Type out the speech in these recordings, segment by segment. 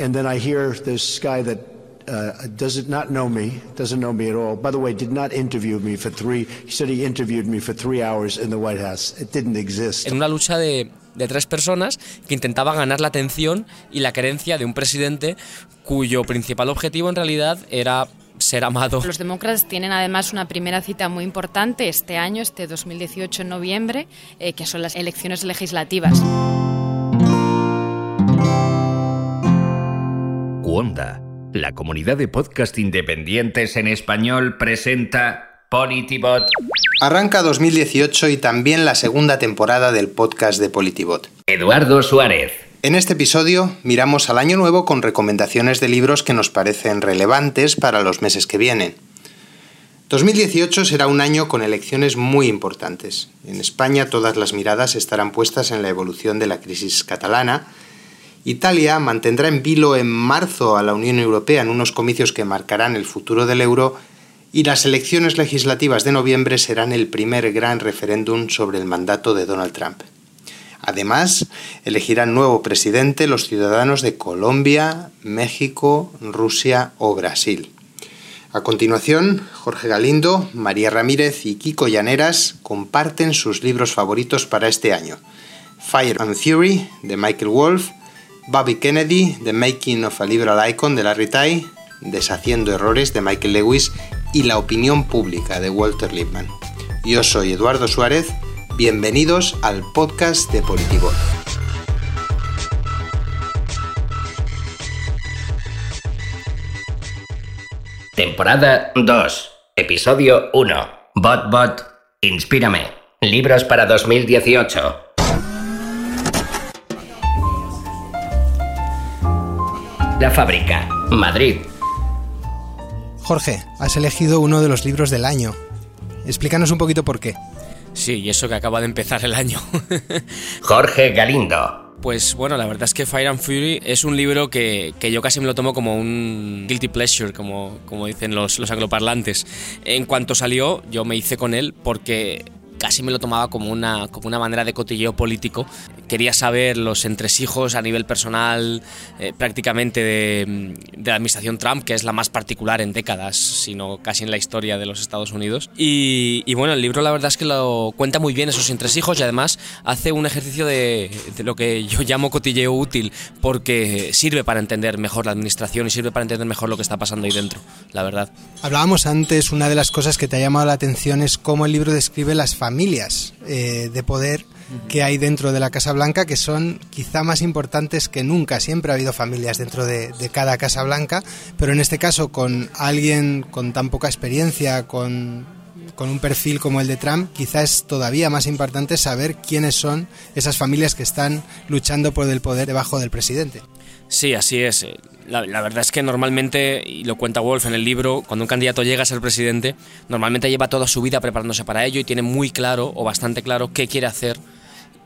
And then I hear this guy that uh, does not know me, doesn't know me at all. By the way, did not interview me for three. He said he interviewed me for three hours in the White House. It didn't exist. En una lucha de, de tres personas que intentaban ganar la atención y la querencia de un presidente cuyo principal objetivo en realidad era ser amado. Los demócratas tienen además una primera cita muy importante este año, este 2018 en noviembre, eh, que son las elecciones legislativas. Cuonda, la comunidad de podcast independientes en español, presenta Politibot. Arranca 2018 y también la segunda temporada del podcast de Politibot. Eduardo Suárez. En este episodio miramos al año nuevo con recomendaciones de libros que nos parecen relevantes para los meses que vienen. 2018 será un año con elecciones muy importantes. En España todas las miradas estarán puestas en la evolución de la crisis catalana. Italia mantendrá en vilo en marzo a la Unión Europea en unos comicios que marcarán el futuro del euro y las elecciones legislativas de noviembre serán el primer gran referéndum sobre el mandato de Donald Trump. Además, elegirán nuevo presidente los ciudadanos de Colombia, México, Rusia o Brasil. A continuación, Jorge Galindo, María Ramírez y Kiko Llaneras comparten sus libros favoritos para este año. Fire and Fury, de Michael Wolff, Bobby Kennedy, The Making of a Liberal Icon, de Larry Tai, Deshaciendo Errores, de Michael Lewis y La Opinión Pública, de Walter Lippmann. Yo soy Eduardo Suárez Bienvenidos al podcast de Politivo. Temporada 2, episodio 1. Bot Bot, inspírame. Libros para 2018. La fábrica, Madrid. Jorge, has elegido uno de los libros del año. Explícanos un poquito por qué. Sí, y eso que acaba de empezar el año. Jorge Galindo. Pues bueno, la verdad es que Fire and Fury es un libro que, que yo casi me lo tomo como un guilty pleasure, como, como dicen los, los angloparlantes. En cuanto salió, yo me hice con él porque casi me lo tomaba como una, como una manera de cotilleo político. Quería saber los entresijos a nivel personal eh, prácticamente de, de, la administración Trump, que es la más particular en décadas, sino casi en la historia de los Estados Unidos. Y, y bueno, el libro la verdad es que lo cuenta muy bien esos entresijos y además hace un ejercicio de, de lo que yo llamo cotilleo útil, porque sirve para entender mejor la administración y sirve para entender mejor lo que está pasando ahí dentro, la verdad. Hablábamos antes, una de las cosas que te ha llamado la atención es cómo el libro describe las familias eh, de poder que hay dentro de la Casa Blanca, que son quizá más importantes que nunca. Siempre ha habido familias dentro de, de, cada Casa Blanca, pero en este caso con alguien con tan poca experiencia, con, con un perfil como el de Trump, quizá es todavía más importante saber quiénes son esas familias que están luchando por el poder debajo del presidente. Sí, así es. La, verdad es que normalmente, y lo cuenta Wolf en el libro, cuando un candidato llega a ser presidente, normalmente lleva toda su vida preparándose para ello y tiene muy claro, o bastante claro, qué quiere hacer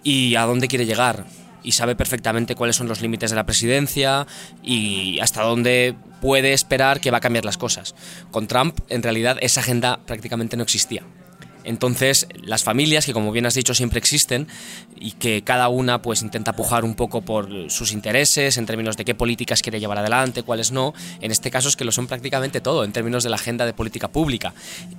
y a dónde quiere llegar. Y sabe perfectamente cuáles son los límites de la presidencia y hasta dónde puede esperar que va a cambiar las cosas. Con Trump, en realidad, esa agenda prácticamente no existía. Entonces, las familias, que como bien has dicho siempre existen, y que cada una pues intenta pujar un poco por sus intereses, en términos de qué políticas quiere llevar adelante, cuáles no, en este caso es que lo son prácticamente todo, en términos de la agenda de política pública.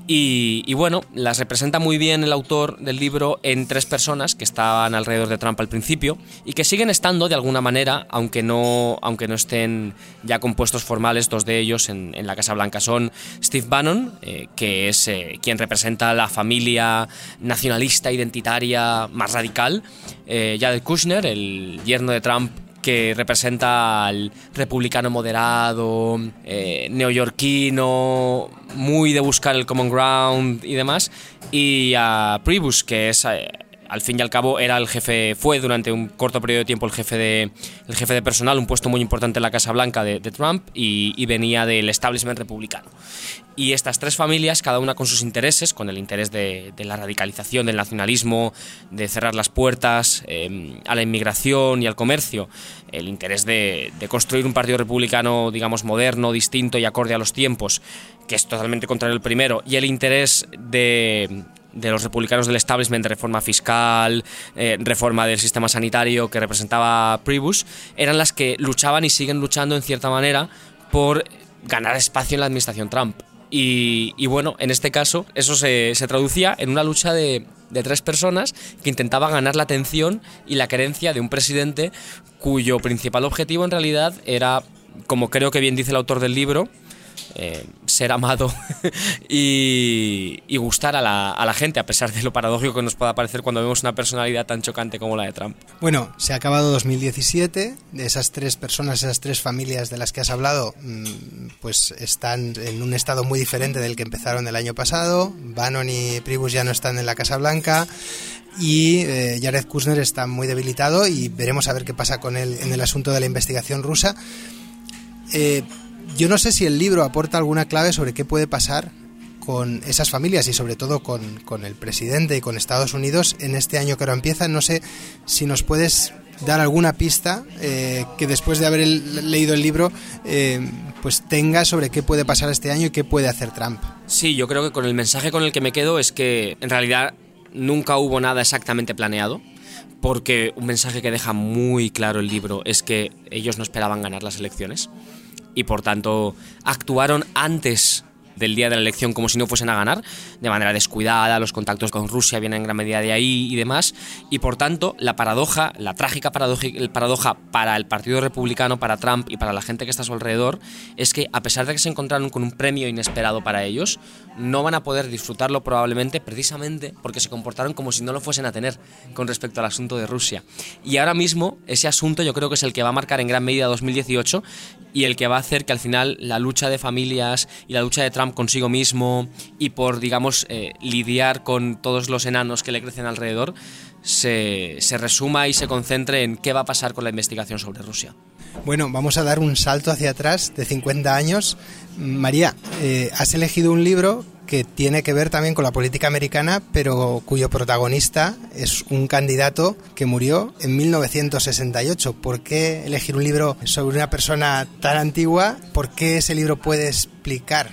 Y, bueno, las representa muy bien el autor del libro en tres personas que estaban alrededor de Trump al principio, y que siguen estando de alguna manera, aunque no, aunque no estén ya compuestos formales, dos de ellos en, la Casa Blanca son Steve Bannon, eh, que es eh, quien representa la familia familia nacionalista, identitaria más radical, eh, Jared Kushner, el yerno de Trump que representa al republicano moderado, eh, neoyorquino, muy de buscar el common ground y demás, y a Priebus, que es... Eh, al fin y al cabo era el jefe, fue durante un corto periodo de tiempo el jefe de, el jefe de personal, un puesto muy importante en la Casa Blanca de, Trump y, venía del establishment republicano. Y estas tres familias, cada una con sus intereses, con el interés de, la radicalización, del nacionalismo, de cerrar las puertas eh, a la inmigración y al comercio, el interés de, de construir un partido republicano, digamos, moderno, distinto y acorde a los tiempos, que es totalmente contrario al primero, y el interés de de los republicanos del establishment reforma fiscal, eh, reforma del sistema sanitario que representaba Priebus, eran las que luchaban y siguen luchando en cierta manera por ganar espacio en la administración Trump. Y, bueno, en este caso eso se, traducía en una lucha de, de, tres personas que intentaban ganar la atención y la querencia de un presidente cuyo principal objetivo en realidad era, como creo que bien dice el autor del libro, eh, ser amado y, gustar a la, gente, a pesar de lo paradójico que nos pueda parecer cuando vemos una personalidad tan chocante como la de Trump. Bueno, se ha acabado 2017, de esas tres personas, esas tres familias de las que has hablado, mm, pues están en un estado muy diferente del que empezaron el año pasado. Bannon y Pribus ya no están en la Casa Blanca y eh, Jared Kushner está muy debilitado y veremos a ver qué pasa con él en el asunto de la investigación rusa. Eh, yo no sé si el libro aporta alguna clave sobre qué puede pasar con esas familias y sobre todo con, el presidente y con Estados Unidos en este año que ahora empieza. No sé si nos puedes dar alguna pista eh, que después de haber leído el libro eh, pues tenga sobre qué puede pasar este año y qué puede hacer Trump. Sí, yo creo que con el mensaje con el que me quedo es que en realidad nunca hubo nada exactamente planeado porque un mensaje que deja muy claro el libro es que ellos no esperaban ganar las elecciones y por tanto actuaron antes del día de la elección como si no fuesen a ganar, de manera descuidada, los contactos con Rusia vienen en gran medida de ahí y demás, y por tanto la paradoja, la trágica paradoja, para el Partido Republicano, para Trump y para la gente que está a su alrededor, es que a pesar de que se encontraron con un premio inesperado para ellos, no van a poder disfrutarlo probablemente precisamente porque se comportaron como si no lo fuesen a tener con respecto al asunto de Rusia. Y ahora mismo ese asunto yo creo que es el que va a marcar en gran medida 2018 y el que va a hacer que al final la lucha de familias y la lucha de Trump consigo mismo y por, digamos, eh, lidiar con todos los enanos que le crecen alrededor, se, resuma y se concentre en qué va a pasar con la investigación sobre Rusia. Bueno, vamos a dar un salto hacia atrás de 50 años. María, eh, has elegido un libro que tiene que ver también con la política americana, pero cuyo protagonista es un candidato que murió en 1968. ¿Por qué elegir un libro sobre una persona tan antigua? ¿Por qué ese libro puede explicar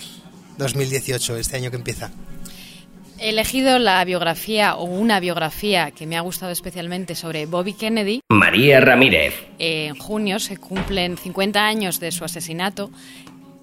2018, este año que empieza? He elegido la biografía o una biografía que me ha gustado especialmente sobre Bobby Kennedy. María Ramírez. En junio se cumplen 50 años de su asesinato.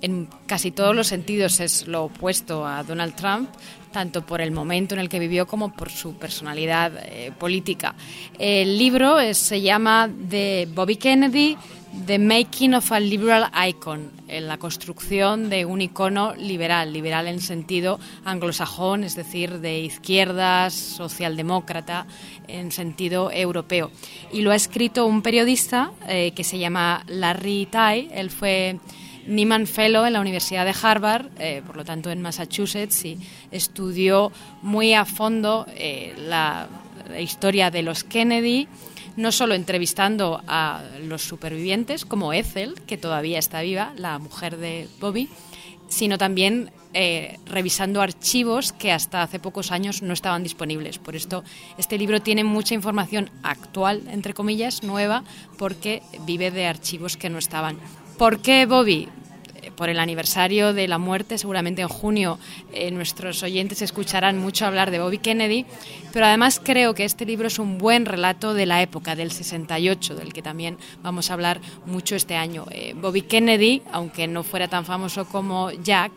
En casi todos los sentidos es lo opuesto a Donald Trump, tanto por el momento en el que vivió como por su personalidad eh, política. El libro se llama The Bobby Kennedy, The Making of a Liberal Icon, en la construcción de un icono liberal, liberal en sentido anglosajón, es decir, de izquierdas, socialdemócrata, en sentido europeo. Y lo ha escrito un periodista eh, que se llama Larry Tai, él fue Nieman Fellow en la Universidad de Harvard, eh, por lo tanto en Massachusetts, y estudió muy a fondo eh, la historia de los Kennedy no solo entrevistando a los supervivientes, como Ethel, que todavía está viva, la mujer de Bobby, sino también eh, revisando archivos que hasta hace pocos años no estaban disponibles. Por esto, este libro tiene mucha información actual, entre comillas, nueva, porque vive de archivos que no estaban. ¿Por qué Bobby? Por el aniversario de la muerte, seguramente en junio eh, nuestros oyentes escucharán mucho hablar de Bobby Kennedy, pero además creo que este libro es un buen relato de la época del 68, del que también vamos a hablar mucho este año. Eh, Bobby Kennedy, aunque no fuera tan famoso como Jack,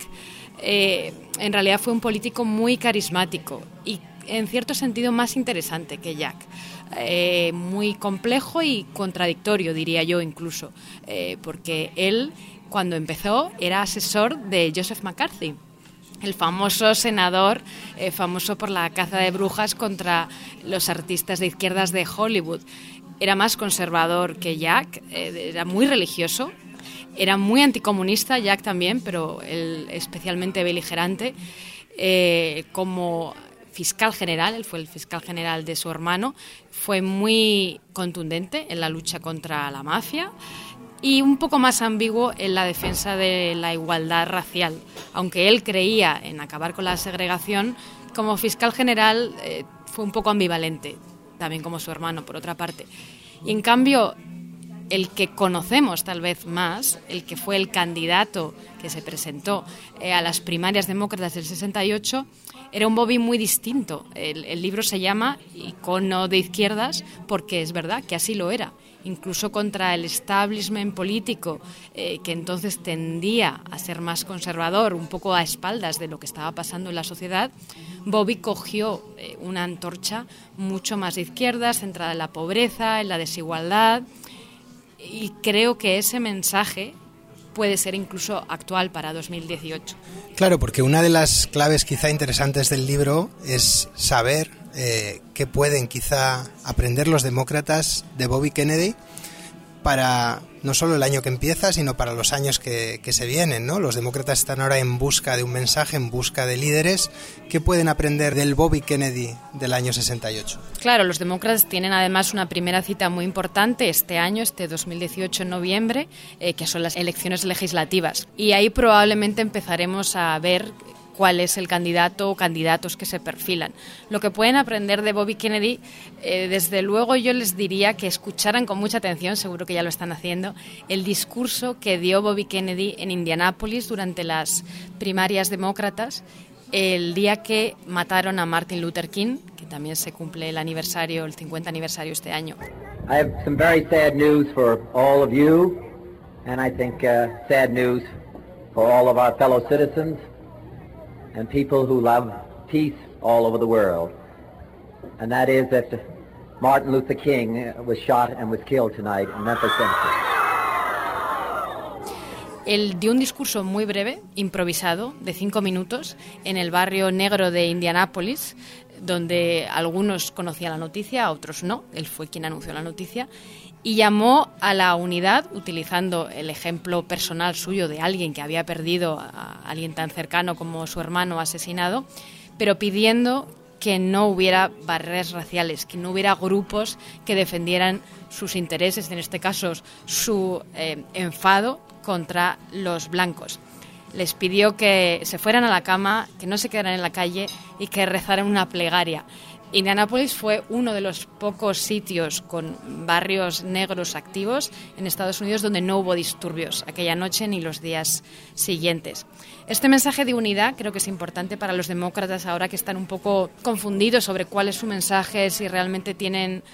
eh, en realidad fue un político muy carismático y en cierto sentido más interesante que Jack. muy complejo y contradictorio, diría yo incluso, porque él cuando empezó era asesor de Joseph McCarthy el famoso senador, eh, famoso por la caza de brujas contra los artistas de izquierdas de Hollywood. Era más conservador que Jack, eh, era muy religioso, era muy anticomunista Jack también, pero él especialmente beligerante. Eh, como fiscal general, él fue el fiscal general de su hermano, fue muy contundente en la lucha contra la mafia y un poco más ambiguo en la defensa de la igualdad racial. Aunque él creía en acabar con la segregación, como fiscal general eh, fue un poco ambivalente, también como su hermano, por otra parte. Y en cambio, el que conocemos tal vez más, el que fue el candidato que se presentó eh, a las primarias demócratas del 68, era un Bobby muy distinto. El, libro se llama Icono de izquierdas porque es verdad que así lo era. Incluso contra el establishment político, eh, que entonces tendía a ser más conservador, un poco a espaldas de lo que estaba pasando en la sociedad, Bobby cogió eh, una antorcha mucho más de izquierdas, centrada en la pobreza, en la desigualdad, y creo que ese mensaje puede ser incluso actual para 2018. Claro, porque una de las claves quizá interesantes del libro es saber eh, qué pueden quizá aprender los demócratas de Bobby Kennedy para no solo el año que empieza, sino para los años que, se vienen. ¿no? Los demócratas están ahora en busca de un mensaje, en busca de líderes. ¿Qué pueden aprender del Bobby Kennedy del año 68? Claro, los demócratas tienen además una primera cita muy importante este año, este 2018 en noviembre, eh, que son las elecciones legislativas. Y ahí probablemente empezaremos a ver cuál es el candidato o candidatos que se perfilan. Lo que pueden aprender de Bobby Kennedy, eh, desde luego yo les diría que escucharan con mucha atención, seguro que ya lo están haciendo, el discurso que dio Bobby Kennedy en Indianápolis durante las primarias demócratas el día que mataron a Martin Luther King, que también se cumple el aniversario, el 50 aniversario este año. I have some very sad news for all of you, and I think uh, sad news for all of our fellow citizens and people who love peace all over the world. And that is that Martin Luther King was shot and was killed tonight in Memphis, Tennessee. Él dio un discurso muy breve, improvisado, de cinco minutos, en el barrio negro de Indianápolis, donde algunos conocían la noticia, otros no. Él fue quien anunció la noticia y llamó a la unidad utilizando el ejemplo personal suyo de alguien que había perdido a alguien tan cercano como su hermano asesinado, pero pidiendo que no hubiera barreras raciales, que no hubiera grupos que defendieran sus intereses, en este caso su eh, enfado contra los blancos. Les pidió que se fueran a la cama, que no se quedaran en la calle y que rezaran una plegaria. Indianápolis fue uno de los pocos sitios con barrios negros activos en Estados Unidos donde no hubo disturbios aquella noche ni los días siguientes. Este mensaje de unidad creo que es importante para los demócratas ahora que están un poco confundidos sobre cuál es su mensaje, si realmente tienen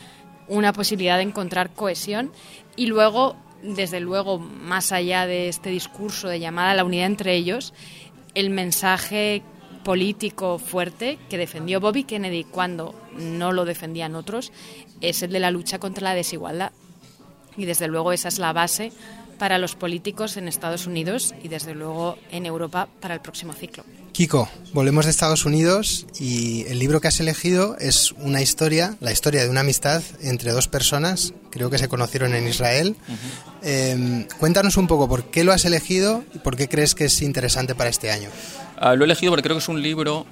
una posibilidad de encontrar cohesión y luego, desde luego, más allá de este discurso de llamada a la unidad entre ellos, el mensaje político fuerte que defendió Bobby Kennedy cuando no lo defendían otros es el de la lucha contra la desigualdad. Y desde luego esa es la base para los políticos en Estados Unidos y desde luego en Europa para el próximo ciclo. Kiko, volvemos de Estados Unidos y el libro que has elegido es una historia, la historia de una amistad entre dos personas, creo que se conocieron en Israel. Em, cuéntanos un poco por qué lo has elegido y por qué crees que es interesante para este año. Ah, lo he elegido porque creo que es un libro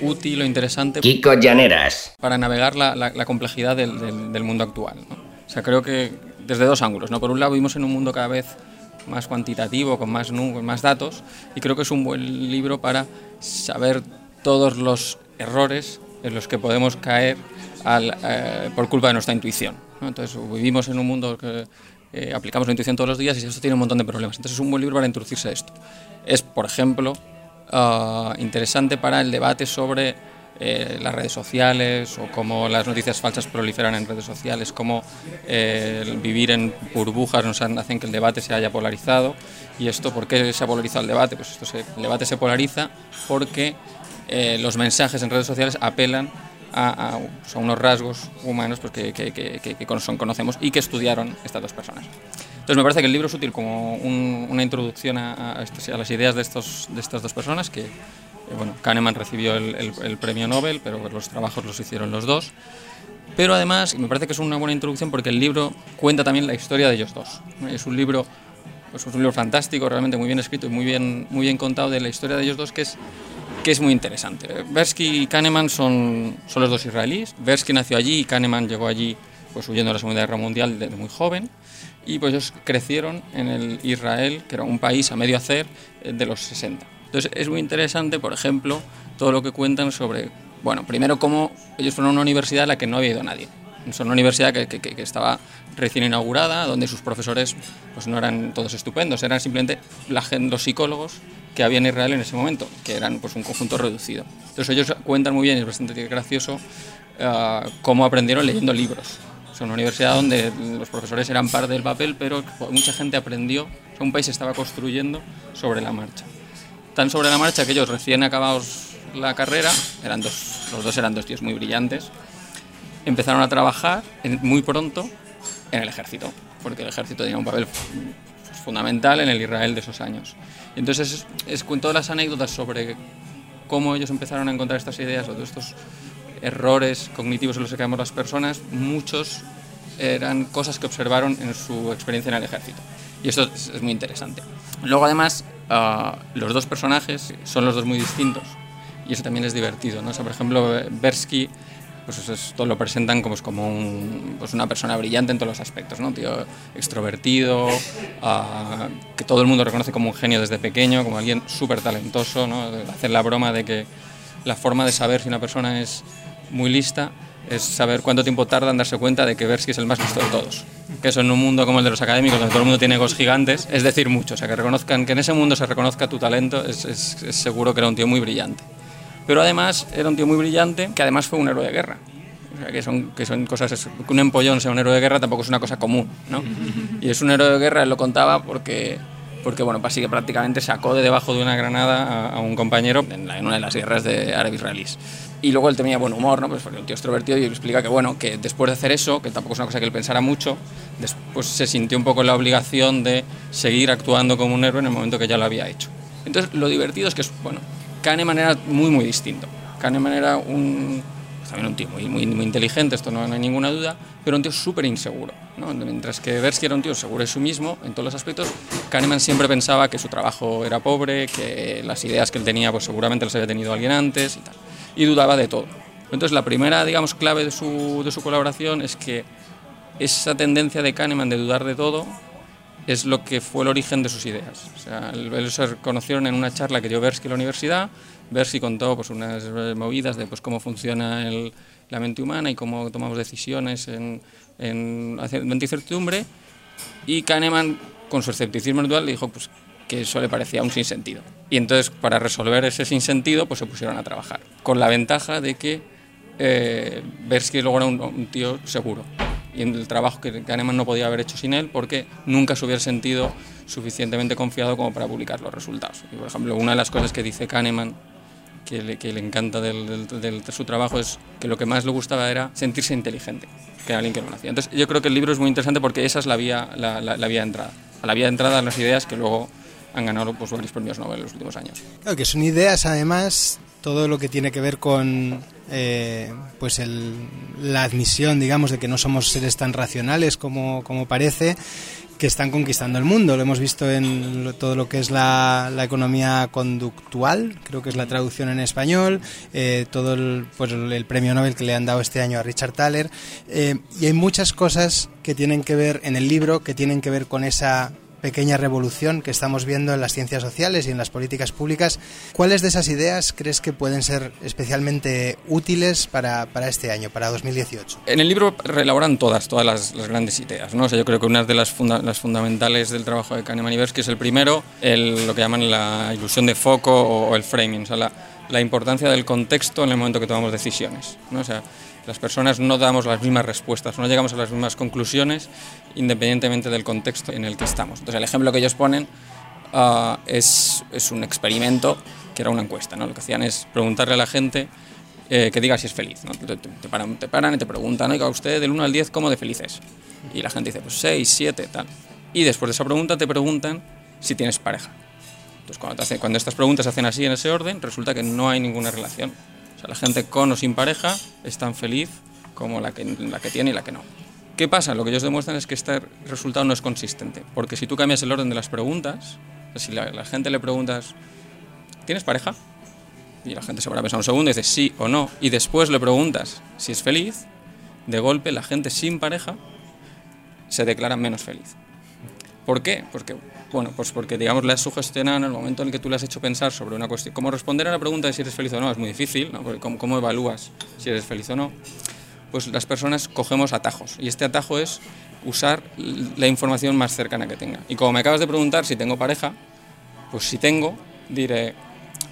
útil o interesante Kiko Llaneras. para navegar la, complejidad del, mundo actual. O sea, creo que desde dos ángulos. ¿no? Por un lado, vivimos en un mundo cada vez más cuantitativo, con más, con más datos, y creo que es un buen libro para saber todos los errores en los que podemos caer eh, por culpa de nuestra intuición. Entonces, vivimos en un mundo que eh, aplicamos la intuición todos los días y esto tiene un montón de problemas. Entonces, es un buen libro para introducirse a esto. Es, por ejemplo, Ah, interesante para el debate sobre eh, las redes sociales o cómo las noticias falsas proliferan en redes sociales, cómo eh, vivir en burbujas nos hacen que el debate se haya polarizado. ¿Y esto por qué se ha polarizado el debate? Pues esto el debate se polariza porque eh, los mensajes en redes sociales apelan a, unos rasgos humanos pues, que, que, que, que, conocemos y que estudiaron estas dos personas. Entonces me parece que el libro es útil como una introducción a, a, las ideas de, estos, de estas dos personas, que bueno, Kahneman recibió el, premio Nobel, pero los trabajos los hicieron los dos. Pero además me parece que es una buena introducción porque el libro cuenta también la historia de ellos dos. Es un libro pues, es un libro fantástico, realmente muy bien escrito y muy bien, muy bien contado de la historia de ellos dos, que es, que es muy interesante. Versky y Kahneman son, son los dos israelíes. Versky nació allí y Kahneman llegó allí pues, huyendo de la Segunda Guerra Mundial desde muy joven y pues ellos crecieron en el Israel, que era un país a medio hacer eh, de los 60. Entonces es muy interesante, por ejemplo, todo lo que cuentan sobre, bueno, primero cómo ellos fueron a una universidad a la que no había ido nadie. Son una universidad que, que- que estaba recién inaugurada, donde sus profesores pues no eran todos estupendos, eran simplemente la los psicólogos que había en Israel en ese momento, que eran pues un conjunto reducido. Entonces ellos cuentan muy bien, y es bastante gracioso, ah, cómo aprendieron leyendo libros. Es una universidad donde los profesores eran parte del papel, pero mucha gente aprendió, un país se estaba construyendo sobre la marcha. Tan sobre la marcha que ellos recién acabados la carrera, eran dos, los dos eran dos tíos muy brillantes, empezaron a trabajar en- muy pronto en el ejército, porque el ejército tenía un papel fu- fundamental en el Israel de esos años. Y entonces es, con todas las anécdotas sobre cómo ellos empezaron a encontrar estas ideas o todos estos errores cognitivos en los que caemos las personas, muchos eran cosas que observaron en su experiencia en el ejército. Y esto es, es muy interesante. Luego además, ah, los dos personajes son los dos muy distintos. Y eso también es divertido, ¿no? O sea, por ejemplo, Bersky, pues eso lo presentan como, como un- pues una persona brillante en todos los aspectos, ¿no? Tío extrovertido, ah, que todo el mundo reconoce como un genio desde pequeño, como alguien súper talentoso, ¿no? Hacer la broma de que la forma de saber si una persona es muy lista es saber cuánto tiempo tarda en darse cuenta de que Bersky es el más listo de todos. Que eso en un mundo como el de los académicos, donde todo el mundo tiene egos gigantes, es decir mucho. O sea, que reconozcan que en ese mundo se reconozca tu talento, es, es- es seguro que era un tío muy brillante. Pero además era un tío muy brillante que además fue un héroe de guerra. O sea, que son, que son cosas, que un empollón sea un héroe de guerra tampoco es una cosa común, ¿no? Y es un héroe de guerra, él lo contaba porque, porque bueno, así que prácticamente sacó de debajo de una granada a, a un compañero en, la- en una de las guerras de árabe-israelíes. Y luego él tenía buen humor, ¿no? Pues porque un tío extrovertido y explica que, bueno, que después de hacer eso, que tampoco es una cosa que él pensara mucho, después se sintió un poco la obligación de seguir actuando como un héroe en el momento que ya lo había hecho. Entonces, lo divertido es que, bueno, Kahneman era muy, muy distinto. Kahneman era un, pues también un tío muy, muy, muy inteligente, esto no, no hay ninguna duda, pero un tío súper inseguro. ¿no? Mientras que Bersky era un tío seguro de sí mismo en todos los aspectos, Kahneman siempre pensaba que su trabajo era pobre, que las ideas que él tenía pues seguramente las había tenido alguien antes y tal. Y dudaba de todo. Entonces la primera, digamos, clave de su, de su colaboración es que esa tendencia de Kahneman de dudar de todo es lo que fue el origen de sus ideas. O sea, ellos se conocieron en una charla que dio Bersky en la universidad. Bersky contó pues, unas movidas de pues, cómo funciona el- la mente humana y cómo tomamos decisiones en, en ante incertidumbre. Y Kahneman, con su escepticismo natural, le dijo pues, que eso le parecía un sinsentido. Y entonces, para resolver ese sinsentido, pues se pusieron a trabajar. Con la ventaja de que eh, Bersky luego era un, un tío seguro. Y en el trabajo que Kahneman no podía haber hecho sin él porque nunca se hubiera sentido suficientemente confiado como para publicar los resultados. Y, por ejemplo, una de las cosas que dice Kahneman que le, que le encanta del- del- del- de su trabajo es que lo que más le gustaba era sentirse inteligente, que era alguien que no lo hacía. Entonces yo creo que el libro es muy interesante porque esa es la vía, la, la- la vía de entrada. A la vía de entrada las ideas que luego han ganado pues, varios premios Nobel en los últimos años. Claro, que son ideas, además, todo lo que tiene que ver con eh, pues la admisión, digamos, de que no somos seres tan racionales como, como parece, que están conquistando el mundo. Lo hemos visto en todo lo que es la, economía conductual, creo que es la traducción en español, eh, todo el, pues el premio Nobel que le han dado este año a Richard Thaler. eh, y hay muchas cosas que tienen que ver en el libro, que tienen que ver con esa pequeña revolución que estamos viendo en las ciencias sociales y en las políticas públicas. ¿Cuáles de esas ideas crees que pueden ser especialmente útiles para, para este año, para 2018? En el libro reelaboran todas, todas las, las grandes ideas. ¿no? O sea, yo creo que una de las, funda- las fundamentales del trabajo de Kahneman y Bersky es el primero, el, lo que llaman la ilusión de foco o, o el framing, o sea, la, la importancia del contexto en el momento que tomamos decisiones. ¿no? O sea, las personas no damos las mismas respuestas, no llegamos a las mismas conclusiones independientemente del contexto en el que estamos. Entonces, el ejemplo que ellos ponen ah, es, es un experimento que era una encuesta. ¿no? Lo que hacían es preguntarle a la gente eh, que diga si es feliz. ¿no? Te, te- paran, te paran y te preguntan, oiga, usted del 1 al 10, ¿cómo de feliz es? Y la gente dice, pues 6, 7, tal. Y después de esa pregunta te preguntan si tienes pareja. Entonces, cuando, cuando estas preguntas se hacen así en ese orden, resulta que no hay ninguna relación. La gente con o sin pareja es tan feliz como la que, la que tiene y la que no. ¿Qué pasa? Lo que ellos demuestran es que este resultado no es consistente. Porque si tú cambias el orden de las preguntas, si la, la gente le preguntas, ¿tienes pareja? Y la gente se va a pensar un segundo y dice sí o no. Y después le preguntas si es feliz, de golpe la gente sin pareja se declara menos feliz. ¿Por qué? Porque, bueno, pues porque digamos le has sugestionado en el momento en el que tú le has hecho pensar sobre una cuestión. Cómo responder a la pregunta de si eres feliz o no es muy difícil, ¿no? ¿cómo, evalúas si eres feliz o no? pues las personas cogemos atajos. Y este atajo es usar la información más cercana que tenga. Y como me acabas de preguntar si tengo pareja, pues si tengo, diré,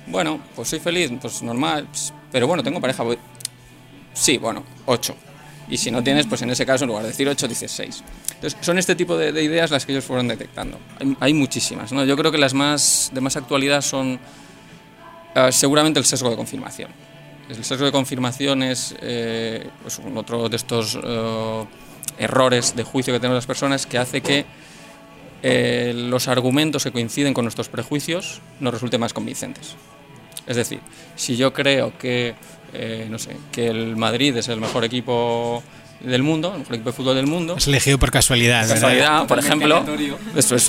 bueno, pues soy feliz, pues normal, pues, pero bueno, tengo pareja. Sí, bueno, 8. Y si no tienes, pues en ese caso, en lugar de decir 8, dices 6. Entonces, son este tipo de, ideas las que ellos fueron detectando. Hay, muchísimas, ¿no? Yo creo que las más de más actualidad son ah, seguramente el sesgo de confirmación. El sesgo de confirmación es eh, pues otro de estos eh, errores de juicio que tenemos las personas que hace que eh, los argumentos que coinciden con nuestros prejuicios nos resulten más convincentes. Es decir, si yo creo que, eh, no sé, que el Madrid es el mejor equipo del mundo, el mejor equipo de fútbol del mundo. Es elegido por casualidad. Casualidad, por ejemplo. Esto es,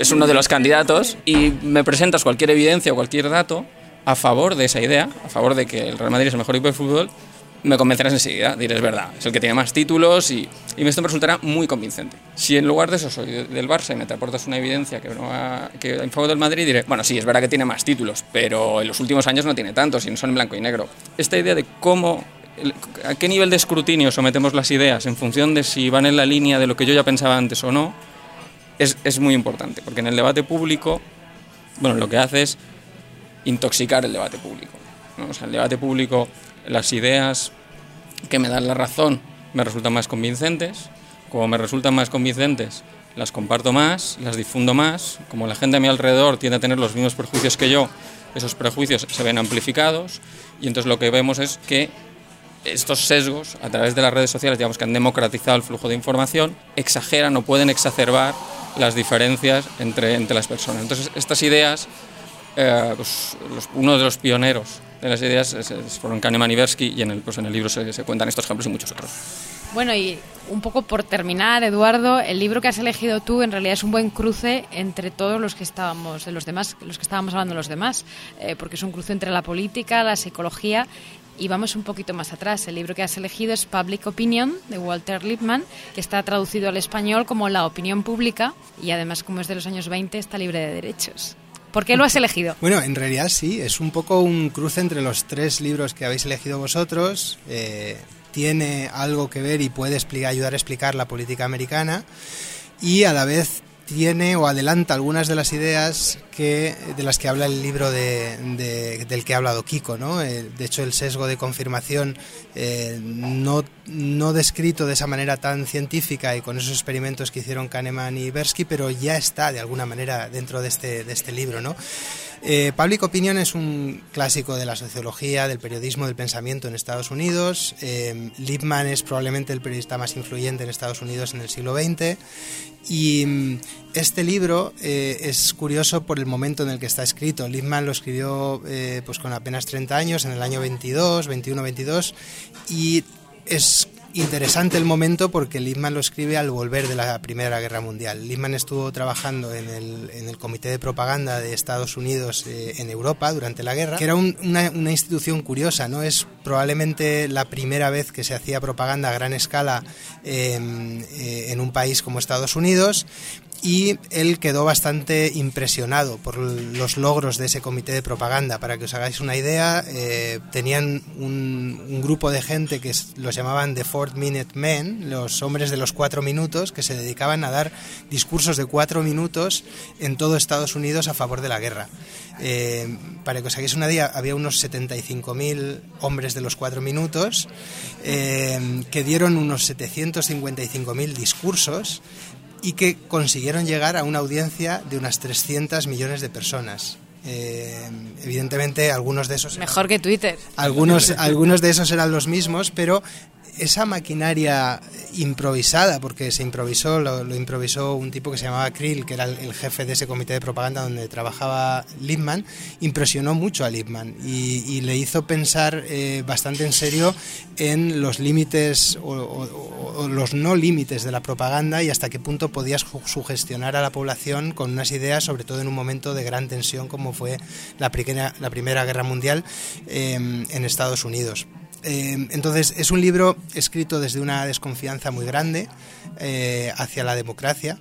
es, uno de los candidatos y me presentas cualquier evidencia o cualquier dato a favor de esa idea, a favor de que el Real Madrid es el mejor equipo de fútbol, me convencerás enseguida, diré es verdad, es el que tiene más títulos y, y esto me resultará muy convincente. Si en lugar de eso soy del Barça y me te aportas una evidencia que, no que en favor del Madrid, diré, bueno, sí, es verdad que tiene más títulos, pero en los últimos años no tiene tantos y no son en blanco y negro. Esta idea de cómo a qué nivel de escrutinio sometemos las ideas en función de si van en la línea de lo que yo ya pensaba antes o no, es, es muy importante, porque en el debate público, bueno, lo que hace es intoxicar el debate público. O sea, el debate público, las ideas que me dan la razón me resultan más convincentes. Como me resultan más convincentes, las comparto más, las difundo más. Como la gente a mi alrededor tiende a tener los mismos prejuicios que yo, esos prejuicios se ven amplificados y entonces lo que vemos es que estos sesgos, a través de las redes sociales, digamos que han democratizado el flujo de información, exageran o pueden exacerbar las diferencias entre, entre las personas. Entonces, estas ideas, eh, pues, uno de los pioneros de las ideas fueron Kahneman y y en el, pues en el libro se, cuentan estos ejemplos y muchos otros. Bueno, y un poco por terminar, Eduardo, el libro que has elegido tú en realidad es un buen cruce entre todos los que estábamos, los demás, los que estábamos hablando los demás, eh, porque es un cruce entre la política, la psicología y vamos un poquito más atrás. El libro que has elegido es Public Opinion de Walter Lippmann, que está traducido al español como La opinión pública y además como es de los años 20 está libre de derechos. ¿Por qué lo has elegido? Bueno, en realidad sí, es un poco un cruce entre los tres libros que habéis elegido vosotros. Eh, tiene algo que ver y puede explicar, ayudar a explicar la política americana y a la vez tiene o adelanta algunas de las ideas que, de las que habla el libro de, del que ha hablado Kiko. ¿no? Eh, de hecho, el sesgo de confirmación eh, no, no descrito de esa manera tan científica y con esos experimentos que hicieron Kahneman y Bersky, pero ya está de alguna manera dentro de este, de este libro. ¿no? Eh, Public Opinion es un clásico de la sociología, del periodismo, del pensamiento en Estados Unidos. Eh, es probablemente el periodista más influyente en Estados Unidos en el siglo XX. Y mm, este libro eh, es curioso por el momento en el que está escrito. Lippmann lo escribió eh, pues con apenas 30 años, en el año 22, 21-22, y es interesante el momento porque Lippmann lo escribe al volver de la Primera Guerra Mundial. Lippmann estuvo trabajando en el, en el Comité de Propaganda de Estados Unidos eh, en Europa durante la guerra, que era una, institución curiosa, ¿no? Es probablemente la primera vez que se hacía propaganda a gran escala eh, eh, en un país como Estados Unidos y él quedó bastante impresionado por los logros de ese comité de propaganda. Para que os hagáis una idea, eh, tenían un, grupo de gente que los llamaban The Four Minute Men, los hombres de los cuatro minutos, que se dedicaban a dar discursos de cuatro minutos en todo Estados Unidos a favor de la guerra. Eh, para que os hagáis una idea, había unos 75.000 hombres de los cuatro minutos eh, que dieron unos 755.000 discursos y que consiguieron llegar a una audiencia de unas 300 millones de personas. Eh, evidentemente algunos de esos mejor que Twitter algunos algunos de esos eran los mismos pero esa maquinaria improvisada, porque se improvisó, lo, improvisó un tipo que se llamaba Krill, que era el, jefe de ese comité de propaganda donde trabajaba Lippmann, impresionó mucho a Lippmann y, le hizo pensar eh, bastante en serio en los límites o, los no límites de la propaganda y hasta qué punto podías sugestionar a la población con unas ideas, sobre todo en un momento de gran tensión como fue la Primera, la primera Guerra Mundial eh, en Estados Unidos. Eh, entonces, es un libro escrito desde una desconfianza muy grande eh, hacia la democracia.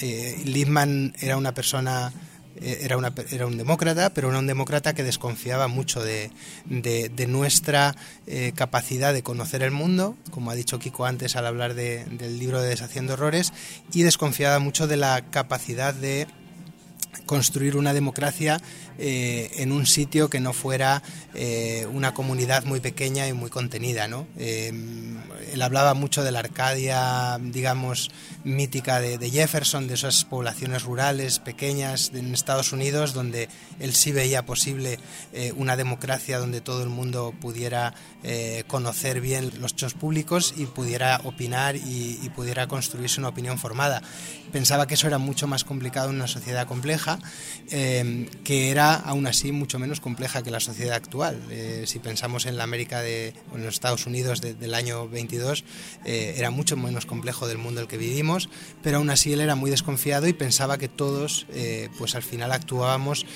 Eh, era una persona eh, era, un demócrata, pero era un demócrata que desconfiaba mucho de, nuestra capacidad de conocer el mundo, como ha dicho Kiko antes al hablar del libro de Deshaciendo Errores, y desconfiaba mucho de la capacidad de construir una democracia eh, en un sitio que no fuera eh, una comunidad muy pequeña y muy contenida. ¿no? Eh, él hablaba mucho de la Arcadia, digamos, mítica de, Jefferson, de esas poblaciones rurales pequeñas en Estados Unidos, donde él sí veía posible una democracia donde todo el mundo pudiera conocer bien los hechos públicos y pudiera opinar y, y pudiera construirse una opinión formada. Pensaba que eso era mucho más complicado en una sociedad compleja, que era aún así mucho menos compleja que la sociedad actual. Eh, si pensamos en la América de, en los Estados Unidos del año 22, eh, era mucho menos complejo del mundo en el que vivimos, pero aún así él era muy desconfiado y pensaba que todos, eh, pues al final actuábamos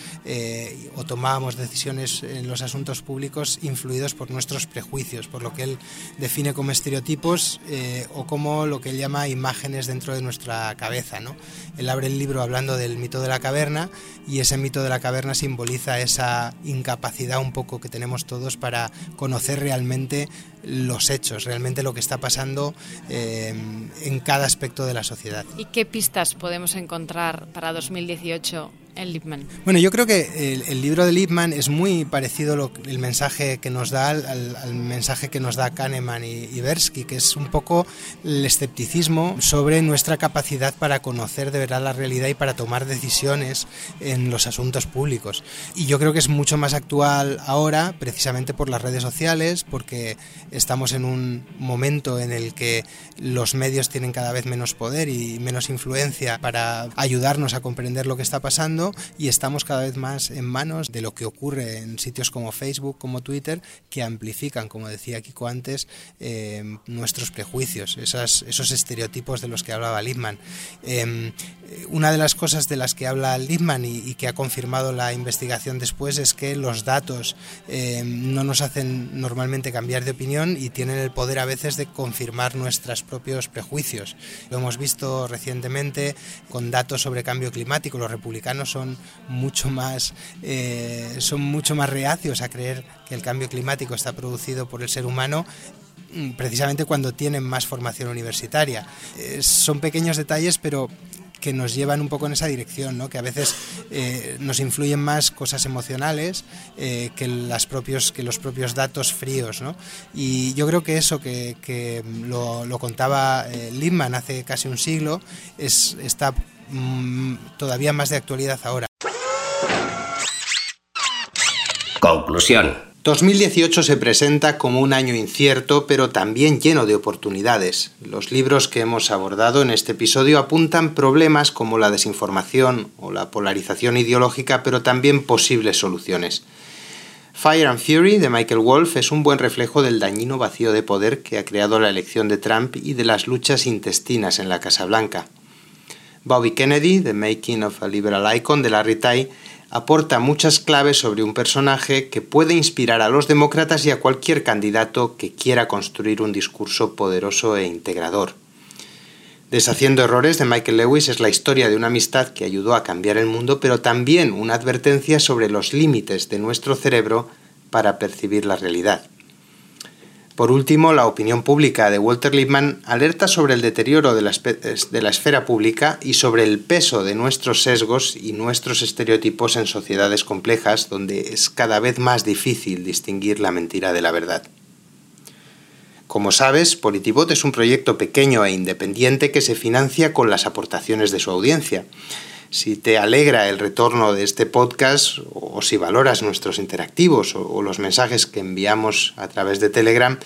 o tomábamos decisiones en los asuntos públicos influidos por nuestros prejuicios, por lo que él define como estereotipos o como lo que él llama imágenes dentro de nuestra cabeza. ¿no? Él abre el libro hablando del mito de la caverna y ese mito de la caverna simboliza esa incapacidad un poco que tenemos todos para conocer realmente los hechos, realmente lo que está pasando eh, en cada aspecto de la sociedad. ¿Y qué pistas podemos encontrar para 2018 bueno, yo creo que el, libro de Lippmann es muy parecido el mensaje que nos da al, mensaje que nos da Kahneman y, y, que es un poco el escepticismo sobre nuestra capacidad para conocer de verdad la realidad y para tomar decisiones en los asuntos públicos. Y yo creo que es mucho más actual ahora, precisamente por las redes sociales, porque estamos en un momento en el que los medios tienen cada vez menos poder y menos influencia para ayudarnos a comprender lo que está pasando y estamos cada vez más en manos de lo que ocurre en sitios como Facebook, como Twitter, que amplifican, como decía Kiko antes, eh, nuestros prejuicios, esos estereotipos de los que hablaba Lippmann. Em, una de las cosas de las que habla Lippmann y, que ha confirmado la investigación después es que los datos em, no nos hacen normalmente cambiar de opinión y tienen el poder a veces de confirmar nuestros propios prejuicios. Lo hemos visto recientemente con datos sobre cambio climático. Los republicanos son mucho más, eh, son mucho más reacios a creer que el cambio climático está producido por el ser humano mm, precisamente cuando tienen más formación universitaria. Eh, son pequeños detalles, pero que nos llevan un poco en esa dirección, ¿no? que a veces eh, nos influyen más cosas emocionales que, las propios, que los propios datos fríos. ¿no? Y yo creo que eso que, lo, lo, contaba Lippmann hace casi un siglo es, está Mm, todavía más de actualidad ahora. Conclusión. 2018 se presenta como un año incierto, pero también lleno de oportunidades. Los libros que hemos abordado en este episodio apuntan problemas como la desinformación o la polarización ideológica, pero también posibles soluciones. Fire and Fury de Michael Wolff es un buen reflejo del dañino vacío de poder que ha creado la elección de Trump y de las luchas intestinas en la Casa Blanca. Bobby Kennedy, The Making of a Liberal Icon de Larry Tye, aporta muchas claves sobre un personaje que puede inspirar a los demócratas y a cualquier candidato que quiera construir un discurso poderoso e integrador. Deshaciendo errores de Michael Lewis es la historia de una amistad que ayudó a cambiar el mundo, pero también una advertencia sobre los límites de nuestro cerebro para percibir la realidad. Por último, la opinión pública de Walter Lippmann alerta sobre el deterioro de la, esfera pública y sobre el peso de nuestros sesgos y nuestros estereotipos en sociedades complejas donde es cada vez más difícil distinguir la mentira de la verdad. Como sabes, Politibot es un proyecto pequeño e independiente que se financia con las aportaciones de su audiencia. Si te alegra el retorno de este podcast o si valoras nuestros interactivos o, los mensajes que enviamos a través de Telegram,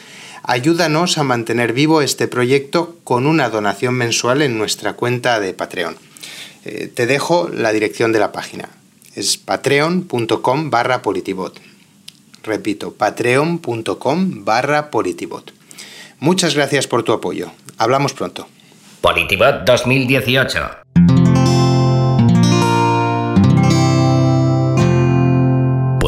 ayúdanos a mantener vivo este proyecto con una donación mensual en nuestra cuenta de Patreon. Eh, te dejo la dirección de la página. Es patreon.com barra politibot. Repito, patreon.com barra politibot. Muchas gracias por tu apoyo. Hablamos pronto. Politibot 2018.